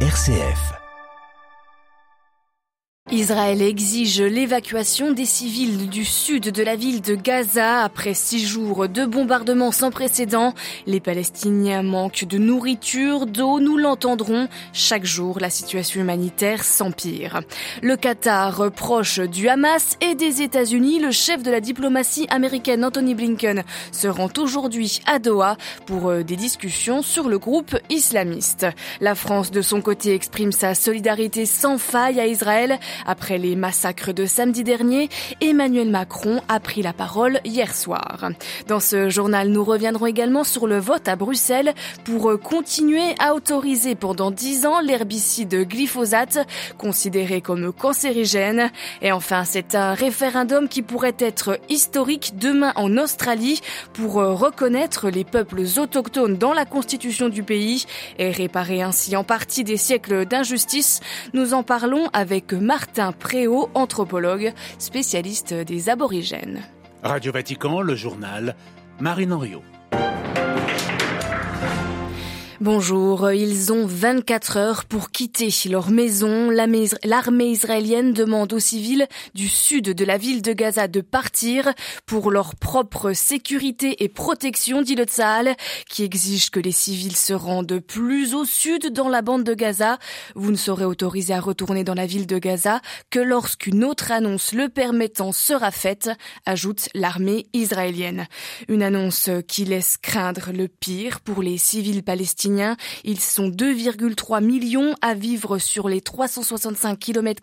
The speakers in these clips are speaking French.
RCF. Israël exige l'évacuation des civils du sud de la ville de Gaza après six jours de bombardements sans précédent. Les Palestiniens manquent de nourriture, d'eau, nous l'entendrons. Chaque jour, la situation humanitaire s'empire. Le Qatar, proche du Hamas et des États-Unis, le chef de la diplomatie américaine Anthony Blinken se rend aujourd'hui à Doha pour euh, des discussions sur le groupe islamiste. La France, de son côté, exprime sa solidarité sans faille à Israël après les massacres de samedi dernier, Emmanuel Macron a pris la parole hier soir. Dans ce journal, nous reviendrons également sur le vote à Bruxelles pour continuer à autoriser pendant 10 ans l'herbicide glyphosate, considéré comme cancérigène. Et enfin, c'est un référendum qui pourrait être historique demain en Australie pour reconnaître les peuples autochtones dans la constitution du pays et réparer ainsi en partie des siècles d'injustice. Nous en parlons avec Martin Martin Préau, anthropologue, spécialiste des aborigènes. Radio Vatican, le journal, Marine Henriot. Bonjour, ils ont 24 heures pour quitter leur maison. L'armée israélienne demande aux civils du sud de la ville de Gaza de partir pour leur propre sécurité et protection, dit le Tzahal, qui exige que les civils se rendent plus au sud dans la bande de Gaza. Vous ne serez autorisé à retourner dans la ville de Gaza que lorsqu'une autre annonce le permettant sera faite, ajoute l'armée israélienne. Une annonce qui laisse craindre le pire pour les civils palestiniens ils sont 2,3 millions à vivre sur les 365 km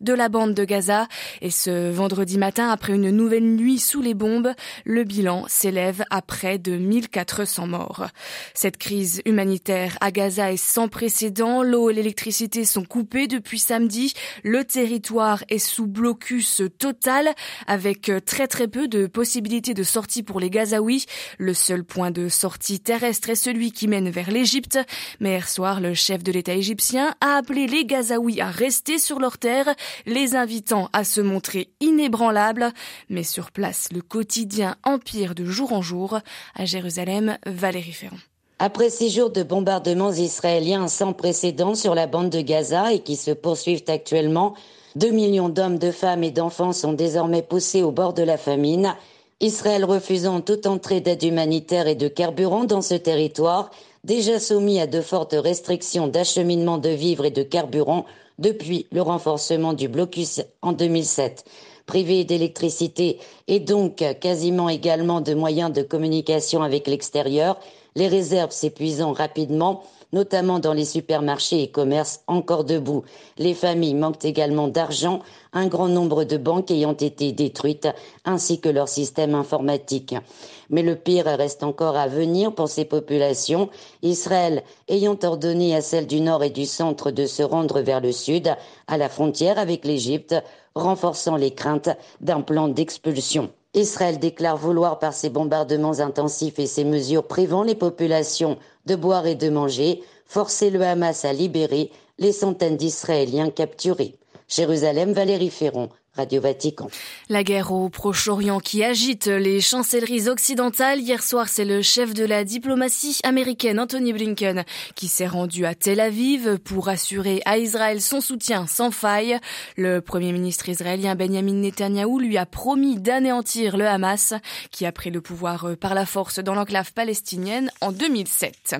de la bande de Gaza. Et ce vendredi matin, après une nouvelle nuit sous les bombes, le bilan s'élève à près de 1400 morts. Cette crise humanitaire à Gaza est sans précédent. L'eau et l'électricité sont coupées depuis samedi. Le territoire est sous blocus total avec très très peu de possibilités de sortie pour les Gazaouis. Le seul point de sortie terrestre est celui qui mène vers l'Égypte. Mais hier soir, le chef de l'État égyptien a appelé les Gazaouis à rester sur leur terre, les invitant à se montrer inébranlables. Mais sur place, le quotidien empire de jour en jour. À Jérusalem, Valérie Ferrand. Après six jours de bombardements israéliens sans précédent sur la bande de Gaza et qui se poursuivent actuellement, deux millions d'hommes, de femmes et d'enfants sont désormais poussés au bord de la famine. Israël refusant toute entrée d'aide humanitaire et de carburant dans ce territoire, déjà soumis à de fortes restrictions d'acheminement de vivres et de carburant depuis le renforcement du blocus en 2007. Privé d'électricité et donc quasiment également de moyens de communication avec l'extérieur, les réserves s'épuisant rapidement, notamment dans les supermarchés et commerces encore debout. Les familles manquent également d'argent, un grand nombre de banques ayant été détruites, ainsi que leur système informatique. Mais le pire reste encore à venir pour ces populations, Israël ayant ordonné à celles du nord et du centre de se rendre vers le sud, à la frontière avec l'Égypte, renforçant les craintes d'un plan d'expulsion. Israël déclare vouloir par ses bombardements intensifs et ses mesures privant les populations de boire et de manger, forcer le Hamas à libérer les centaines d'Israéliens capturés. Jérusalem, Valérie Ferron, Radio Vatican. La guerre au Proche-Orient qui agite les chancelleries occidentales. Hier soir, c'est le chef de la diplomatie américaine, Anthony Blinken, qui s'est rendu à Tel Aviv pour assurer à Israël son soutien sans faille. Le premier ministre israélien Benjamin Netanyahou lui a promis d'anéantir le Hamas, qui a pris le pouvoir par la force dans l'enclave palestinienne en 2007.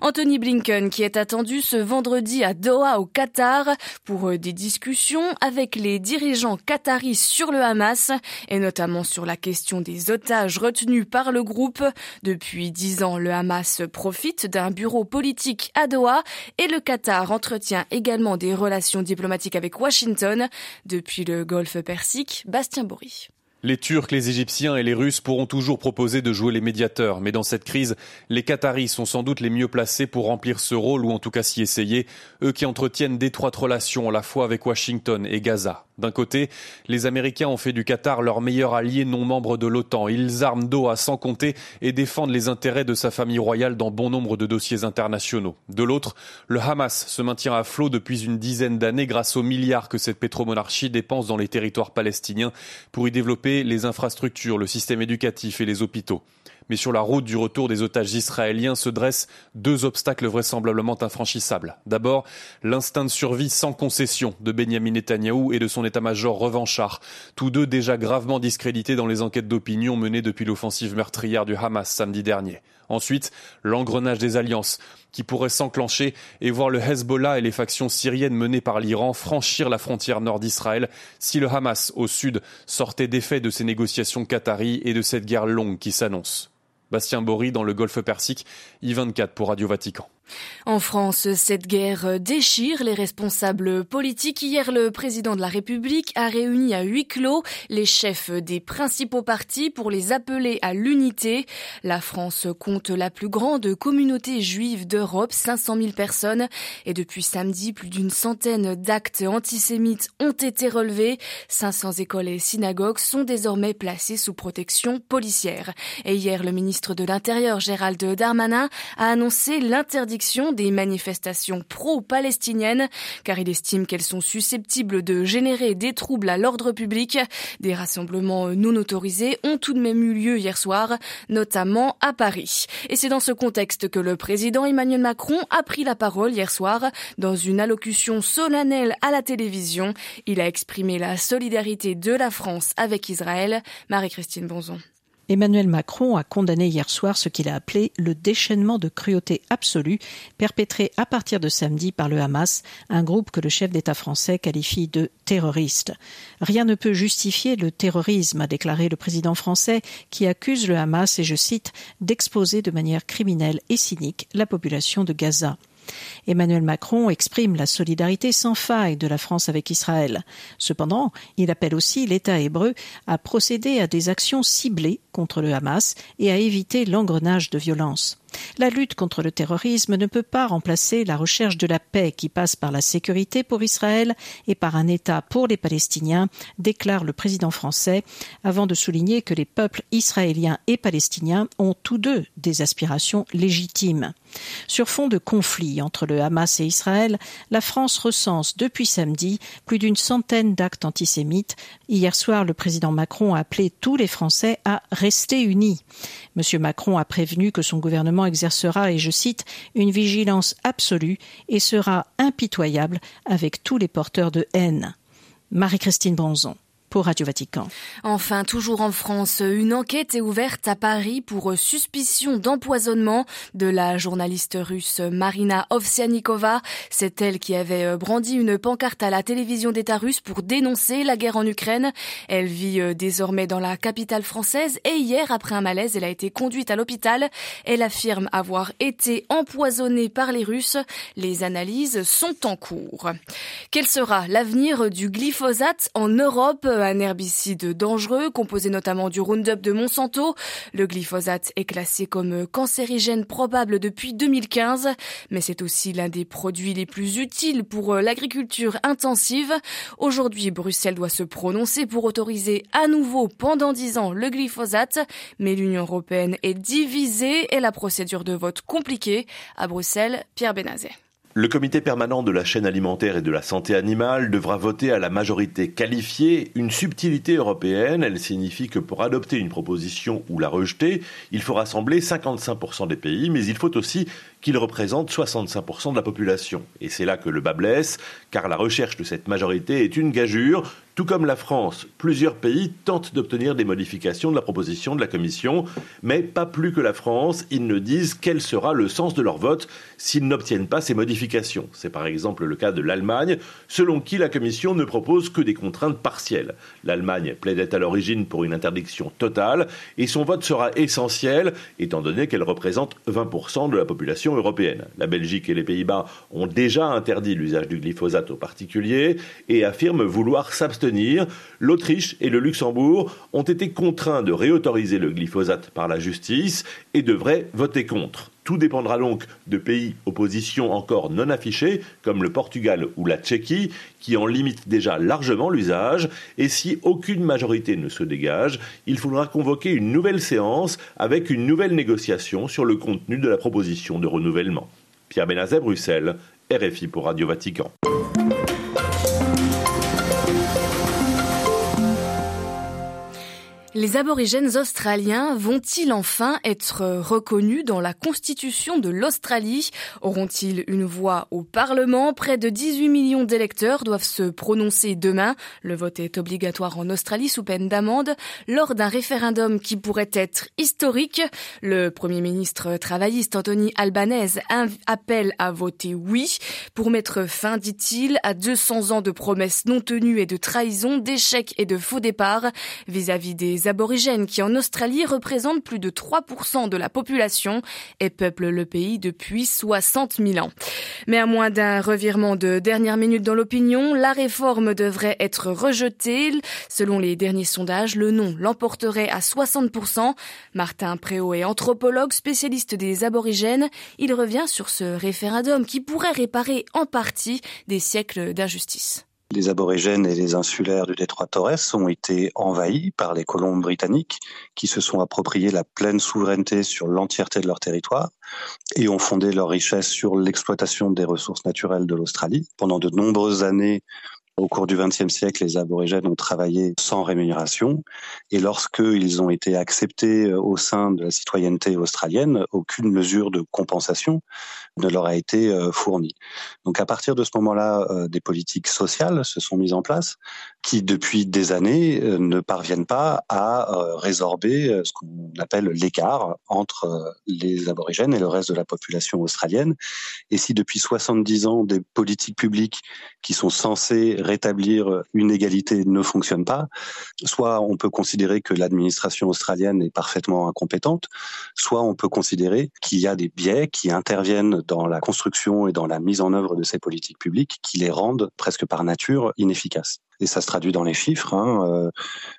Anthony Blinken, qui est attendu ce vendredi à Doha au Qatar pour des discussions avec les dirigeants qataris sur le Hamas et notamment sur la question des otages retenus par le groupe. Depuis dix ans, le Hamas profite d'un bureau politique à Doha et le Qatar entretient également des relations diplomatiques avec Washington. Depuis le Golfe Persique, Bastien Bory. Les Turcs, les Égyptiens et les Russes pourront toujours proposer de jouer les médiateurs, mais dans cette crise, les Qataris sont sans doute les mieux placés pour remplir ce rôle ou en tout cas s'y essayer, eux qui entretiennent d'étroites relations à la fois avec Washington et Gaza. D'un côté, les Américains ont fait du Qatar leur meilleur allié non membre de l'OTAN. Ils arment Doha sans compter et défendent les intérêts de sa famille royale dans bon nombre de dossiers internationaux. De l'autre, le Hamas se maintient à flot depuis une dizaine d'années grâce aux milliards que cette pétromonarchie dépense dans les territoires palestiniens pour y développer les infrastructures, le système éducatif et les hôpitaux. Mais sur la route du retour des otages israéliens se dressent deux obstacles vraisemblablement infranchissables. D'abord, l'instinct de survie sans concession de Benjamin Netanyahou et de son état-major revanchard, tous deux déjà gravement discrédités dans les enquêtes d'opinion menées depuis l'offensive meurtrière du Hamas samedi dernier. Ensuite, l'engrenage des alliances qui pourrait s'enclencher et voir le Hezbollah et les factions syriennes menées par l'Iran franchir la frontière nord d'Israël si le Hamas au sud sortait défait de ces négociations qataries et de cette guerre longue qui s'annonce. Bastien Bory dans le Golfe Persique, I24 pour Radio Vatican. En France, cette guerre déchire les responsables politiques. Hier, le président de la République a réuni à huis clos les chefs des principaux partis pour les appeler à l'unité. La France compte la plus grande communauté juive d'Europe, 500 000 personnes. Et depuis samedi, plus d'une centaine d'actes antisémites ont été relevés. 500 écoles et synagogues sont désormais placées sous protection policière. Et hier, le ministre de l'Intérieur, Gérald Darmanin, a annoncé l'interdiction des manifestations pro-palestiniennes, car il estime qu'elles sont susceptibles de générer des troubles à l'ordre public. Des rassemblements non autorisés ont tout de même eu lieu hier soir, notamment à Paris. Et c'est dans ce contexte que le président Emmanuel Macron a pris la parole hier soir dans une allocution solennelle à la télévision. Il a exprimé la solidarité de la France avec Israël. Marie-Christine Bonzon. Emmanuel Macron a condamné hier soir ce qu'il a appelé le déchaînement de cruauté absolue perpétré à partir de samedi par le Hamas, un groupe que le chef d'État français qualifie de terroriste. Rien ne peut justifier le terrorisme, a déclaré le président français, qui accuse le Hamas, et je cite, d'exposer de manière criminelle et cynique la population de Gaza. Emmanuel Macron exprime la solidarité sans faille de la France avec Israël. Cependant, il appelle aussi l'État hébreu à procéder à des actions ciblées contre le Hamas et à éviter l'engrenage de violence. La lutte contre le terrorisme ne peut pas remplacer la recherche de la paix qui passe par la sécurité pour Israël et par un État pour les Palestiniens, déclare le président français, avant de souligner que les peuples israéliens et palestiniens ont tous deux des aspirations légitimes. Sur fond de conflit entre le Hamas et Israël, la France recense depuis samedi plus d'une centaine d'actes antisémites. Hier soir, le président Macron a appelé tous les Français à rester unis. M. Macron a prévenu que son exercera, et je cite, une vigilance absolue et sera impitoyable avec tous les porteurs de haine. Marie-Christine Bronzon pour Radio Vatican. Enfin, toujours en France, une enquête est ouverte à Paris pour suspicion d'empoisonnement de la journaliste russe Marina Ovsianikova. C'est elle qui avait euh, brandi une pancarte à la télévision d'État russe pour dénoncer la guerre en Ukraine. Elle vit euh, désormais dans la capitale française et hier, après un malaise, elle a été conduite à l'hôpital. Elle affirme avoir été empoisonnée par les Russes. Les analyses sont en cours. Quel sera l'avenir du glyphosate en Europe? Un herbicide dangereux, composé notamment du Roundup de Monsanto. Le glyphosate est classé comme cancérigène probable depuis 2015, mais c'est aussi l'un des produits les plus utiles pour l'agriculture intensive. Aujourd'hui, Bruxelles doit se prononcer pour autoriser à nouveau pendant dix ans le glyphosate, mais l'Union européenne est divisée et la procédure de vote compliquée. À Bruxelles, Pierre Benazet. Le comité permanent de la chaîne alimentaire et de la santé animale devra voter à la majorité qualifiée une subtilité européenne. Elle signifie que pour adopter une proposition ou la rejeter, il faut rassembler 55% des pays, mais il faut aussi qu'il représente 65% de la population. Et c'est là que le bas blesse, car la recherche de cette majorité est une gageure. Tout comme la France, plusieurs pays tentent d'obtenir des modifications de la proposition de la Commission, mais pas plus que la France, ils ne disent quel sera le sens de leur vote s'ils n'obtiennent pas ces modifications. C'est par exemple le cas de l'Allemagne, selon qui la Commission ne propose que des contraintes partielles. L'Allemagne plaidait à l'origine pour une interdiction totale, et son vote sera essentiel, étant donné qu'elle représente 20% de la population européenne. La Belgique et les Pays-Bas ont déjà interdit l'usage du glyphosate aux particuliers et affirment vouloir s'abstenir. L'Autriche et le Luxembourg ont été contraints de réautoriser le glyphosate par la justice et devraient voter contre. Tout dépendra donc de pays opposition encore non affichés, comme le Portugal ou la Tchéquie, qui en limitent déjà largement l'usage. Et si aucune majorité ne se dégage, il faudra convoquer une nouvelle séance avec une nouvelle négociation sur le contenu de la proposition de renouvellement. Pierre Benazet, Bruxelles, RFI pour Radio Vatican. Les aborigènes australiens vont-ils enfin être reconnus dans la constitution de l'Australie? Auront-ils une voix au Parlement? Près de 18 millions d'électeurs doivent se prononcer demain. Le vote est obligatoire en Australie sous peine d'amende lors d'un référendum qui pourrait être historique. Le Premier ministre travailliste Anthony Albanese appelle à voter oui pour mettre fin, dit-il, à 200 ans de promesses non tenues et de trahison, d'échecs et de faux départs vis-à-vis des aborigènes qui en Australie représentent plus de 3% de la population et peuplent le pays depuis 60 000 ans. Mais à moins d'un revirement de dernière minute dans l'opinion, la réforme devrait être rejetée. Selon les derniers sondages, le non l'emporterait à 60%. Martin Préau est anthropologue, spécialiste des aborigènes. Il revient sur ce référendum qui pourrait réparer en partie des siècles d'injustice. Les aborigènes et les insulaires du détroit Torres ont été envahis par les colons britanniques qui se sont appropriés la pleine souveraineté sur l'entièreté de leur territoire et ont fondé leur richesse sur l'exploitation des ressources naturelles de l'Australie. Pendant de nombreuses années, au cours du XXe siècle, les aborigènes ont travaillé sans rémunération et lorsqu'ils ont été acceptés euh, au sein de la citoyenneté australienne, aucune mesure de compensation ne leur a été euh, fournie. Donc à partir de ce moment-là, euh, des politiques sociales se sont mises en place qui, depuis des années, ne parviennent pas à résorber ce qu'on appelle l'écart entre les aborigènes et le reste de la population australienne. Et si depuis 70 ans, des politiques publiques qui sont censées rétablir une égalité ne fonctionne pas, soit on peut considérer que l'administration australienne est parfaitement incompétente, soit on peut considérer qu'il y a des biais qui interviennent dans la construction et dans la mise en œuvre de ces politiques publiques qui les rendent presque par nature inefficaces. Et ça se traduit dans les chiffres. Hein, euh,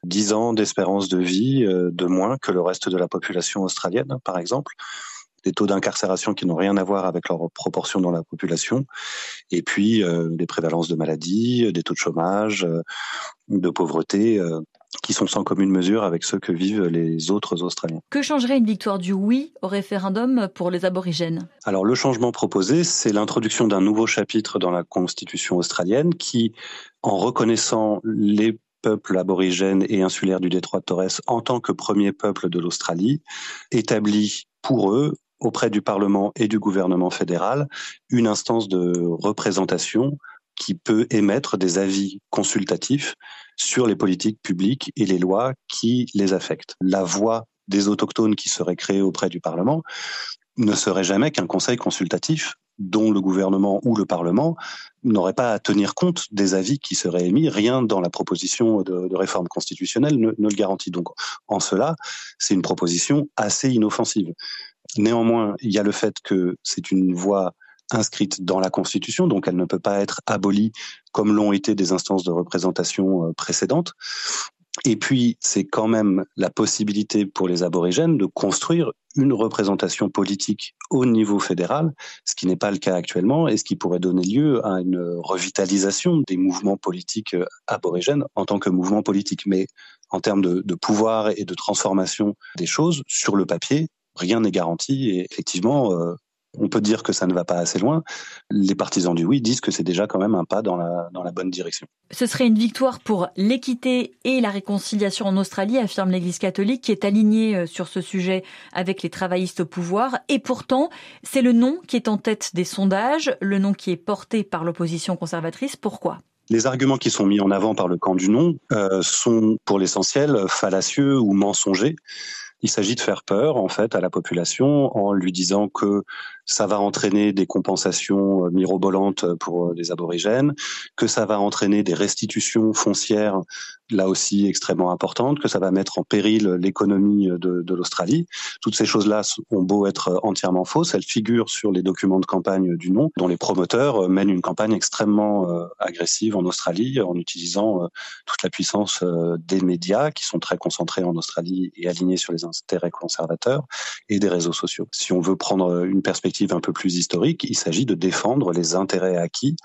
10 ans d'espérance de vie euh, de moins que le reste de la population australienne, par exemple des taux d'incarcération qui n'ont rien à voir avec leur proportion dans la population, et puis euh, des prévalences de maladies, des taux de chômage, euh, de pauvreté euh, qui sont sans commune mesure avec ceux que vivent les autres Australiens. Que changerait une victoire du oui au référendum pour les aborigènes? Alors le changement proposé, c'est l'introduction d'un nouveau chapitre dans la Constitution australienne qui, en reconnaissant les peuples aborigènes et insulaires du détroit de Torres en tant que premier peuple de l'Australie, établit pour eux auprès du Parlement et du gouvernement fédéral une instance de représentation qui peut émettre des avis consultatifs sur les politiques publiques et les lois qui les affectent. La voix des autochtones qui serait créée auprès du Parlement ne serait jamais qu'un conseil consultatif dont le gouvernement ou le Parlement n'aurait pas à tenir compte des avis qui seraient émis. Rien dans la proposition de, réforme constitutionnelle ne, ne, le garantit. Donc, en cela, c'est une proposition assez inoffensive. Néanmoins, il y a le fait que c'est une voie inscrite dans la Constitution, donc elle ne peut pas être abolie comme l'ont été des instances de représentation euh, précédentes. Et puis, c'est quand même la possibilité pour les aborigènes de construire une représentation politique au niveau fédéral, ce qui n'est pas le cas actuellement et ce qui pourrait donner lieu à une revitalisation des mouvements politiques euh, aborigènes en tant que mouvement politique. Mais en termes de, pouvoir et de transformation des choses, sur le papier, rien n'est garanti. Et effectivement, euh, on peut dire que ça ne va pas assez loin. Les partisans du oui disent que c'est déjà quand même un pas dans la, dans la bonne direction. Ce serait une victoire pour l'équité et la réconciliation en Australie, affirme l'Église catholique, qui est alignée euh, sur ce sujet avec les travaillistes au pouvoir. Et pourtant, c'est le nom qui est en tête des sondages, le nom qui est porté par l'opposition conservatrice. Pourquoi? Les arguments qui sont mis en avant par le camp du non euh, sont pour l'essentiel fallacieux ou mensongers. Il s'agit de faire peur en fait à la population en lui disant que ça va entraîner des compensations euh, mirobolantes pour euh, les aborigènes, que ça va entraîner des restitutions foncières là aussi extrêmement importantes, que ça va mettre en péril l'économie de, de l'Australie. Toutes ces choses-là ont beau être entièrement fausses, elles figurent sur les documents de campagne du non, dont les promoteurs mènent une campagne extrêmement euh, agressive en Australie en utilisant toute la puissance des médias qui sont très concentrés en Australie et alignés sur les intérêts conservateurs et des réseaux sociaux. Si on veut prendre une perspective un peu plus historique, il s'agit de défendre les intérêts acquis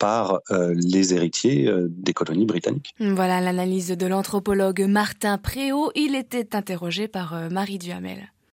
par euh, les héritiers euh, des colonies britanniques. Voilà l'analyse de l'anthropologue Martin Préau. Il était interrogé par euh, Marie Duhamel.